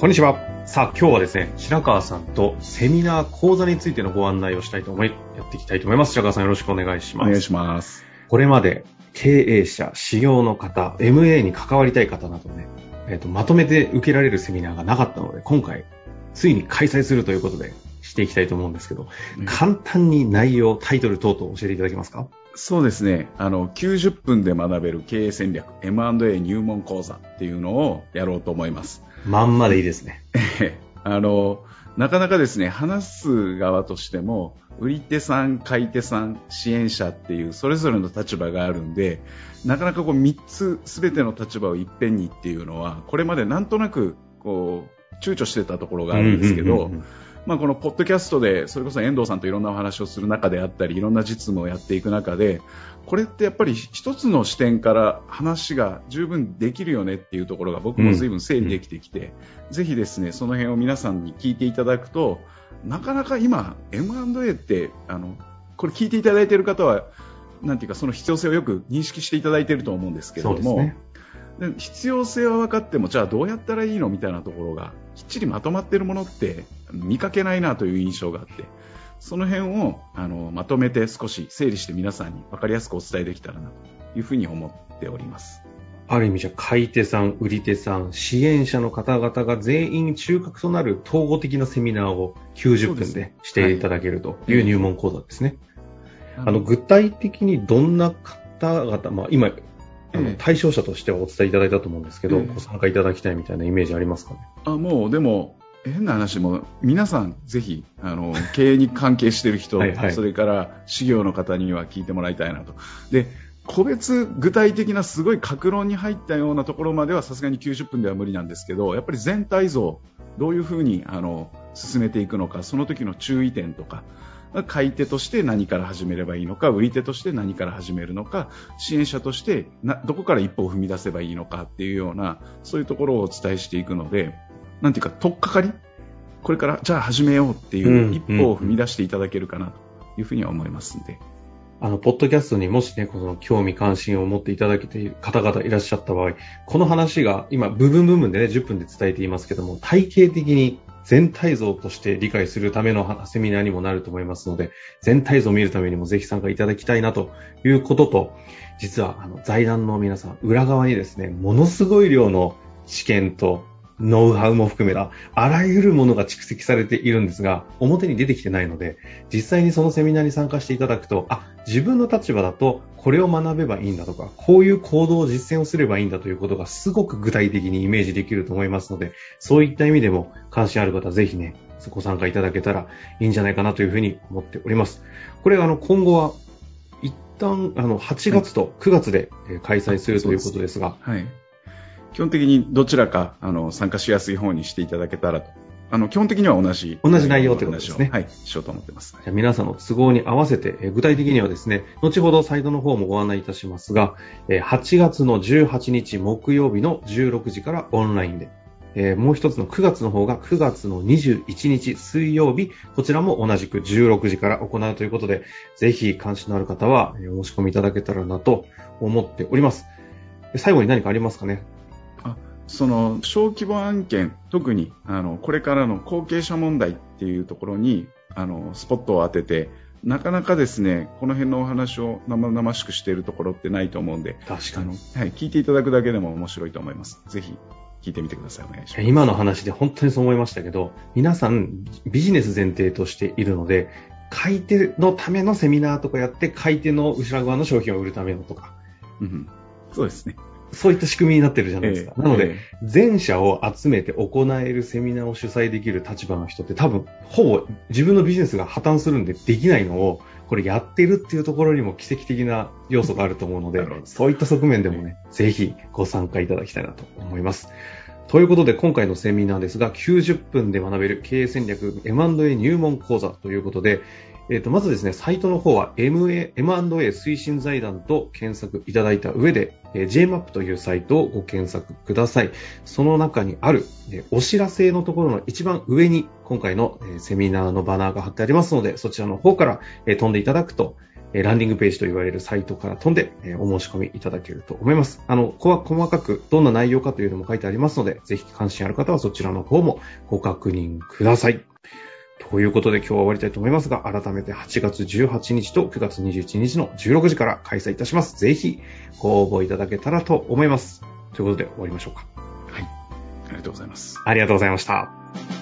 こんにちは。さあ、今日はですね、白川さんとセミナー講座についてのご案内をしたいと思い、やっていきたいと思います。白川さんよろしくお願いします。お願いします。これまで経営者、修行の方、MA に関わりたい方などね、えっ、と、まとめて受けられるセミナーがなかったので、今回、ついに開催するということで、していきたいと思うんですけど、うん簡単に内容、タイトル等々教えていただけますかそうですね。あの、90分で学べる経営戦略 M&A 入門講座っていうのをやろうと思います。まんまでいいですね。あの、なかなかですね、話す側としても、売り手さん、買い手さん、支援者っていうそれぞれの立場があるんで、なかなかこう3つ全ての立場をいっぺんにっていうのは、これまでなんとなくこう、躊躇してたところがあるんですけど、うんうんうんうんまあ、このポッドキャストでそれこそ遠藤さんといろんなお話をする中であったりいろんな実務をやっていく中でこれってやっぱり一つの視点から話が十分できるよねっていうところが僕も随分整理できてきて、ぜひですねその辺を皆さんに聞いていただくとなかなか今 M&A ってあのこれ聞いていただいている方はなんていうかその必要性をよく認識していただいていると思うんですけれども、必要性は分かってもじゃあどうやったらいいのみたいなところがきっちりまとまっているものって見かけないなという印象があってその辺をあのまとめて少し整理して皆さんに分かりやすくお伝えできたらなというふうに思っております。ある意味じゃ買い手さん、売り手さん、支援者の方々が全員中核となる統合的なセミナーを90分でしていただけるといはい。う入門講座ですね。あの、具体的にどんな方々、まあ今、あのええ対象者としてはお伝えいただいたと思うんですけど、ええご参加いただきたいみたいなイメージありますかね？あもうでも変な話も皆さんぜひあの経営に関係している人はいはい。それから事業の方には聞いてもらいたいなと。で個別具体的なすごい格論に入ったようなところまではさすがに90分では無理なんですけどやっぱり全体像どういうふうにあの進めていくのかその時の注意点とか買い手として何から始めればいいのか売り手として何から始めるのか支援者としてなどこから一歩を踏み出せばいいのかっていうようなそういうところをお伝えしていくのでなんていうか取っかかり？これからじゃあ始めようっていううん一歩を踏み出していただけるかなというふうには思いますんで、あの、ポッドキャストにもしね、この興味関心を持っていただけている方々いらっしゃった場合、この話が今、部分部分でね、10分で伝えていますけども、体系的に全体像として理解するためのセミナーにもなると思いますので、全体像を見るためにもぜひ参加いただきたいなということと、実は、あの、財団の皆さん、裏側にですね、ものすごい量の知見とノウハウも含めた、あらゆるものが蓄積されているんですが、表に出てきてないので、実際にそのセミナーに参加していただくと、あ、自分の立場だとこれを学べばいいんだとか、こういう行動を実践をすればいいんだということがすごく具体的にイメージできると思いますので、そういった意味でも関心ある方、ぜひね、ご参加いただけたらいいんじゃないかなというふうに思っております。これ、あの、今後は、一旦、あの、8月と9月で開催するということですが、はい、基本的にどちらかあの参加しやすい方にしていただけたらとあの基本的には同じ同じ内容ということですねはい、しようと思ってます。じゃあ皆さんの都合に合わせて、えー具体的にはですね、後ほどサイトの方もご案内いたしますが、えー8月の18日木曜日の16時からオンラインで、えーもう一つの9月の方が9月の21日水曜日、こちらも同じく16時から行うということで、ぜひ関心のある方はえーお申し込みいただけたらなと思っております。で最後に何かありますかね？その小規模案件、特にあのこれからの後継者問題っていうところにあのスポットを当てて、なかなかですねこの辺のお話を生々しくしているところってないと思うんで、確あのはい、聞いていただくだけでも面白いと思います。ぜひ聞いてみてください。お願いします。今の話で本当にそう思いましたけど、皆さんビジネス前提としているので、買い手のためのセミナーとかやって、買い手の後ろ側の商品を売るためのとか、うん、そうですね。そういった仕組みになってるじゃないですか。ええなので、え全社を集めて行えるセミナーを主催できる立場の人って多分、ほぼ自分のビジネスが破綻するんでできないのを、これやってるっていうところにも奇跡的な要素があると思うのでそういった側面でもね、ぜひご参加いただきたいなと思います。ということで、今回のセミナーですが、90分で学べる経営戦略 M&A 入門講座ということで、えっ、と、まずですね、サイトの方は MA M&A 推進財団と検索いただいた上で、えー JMAP というサイトをご検索ください。その中にある、えーお知らせのところの一番上に今回の、えーセミナーのバナーが貼ってありますので、そちらの方から、えー飛んでいただくと、えランディングページと言われるサイトから飛んで、えお申し込みいただけると思います。あの、細かくどんな内容かというのも書いてありますので、ぜひ関心ある方はそちらの方もご確認ください。ということで今日は終わりたいと思いますが、改めて8月18日と9月21日の16時から開催いたします。ぜひご応募いただけたらと思います。ということで終わりましょうか。はい。ありがとうございます。ありがとうございました。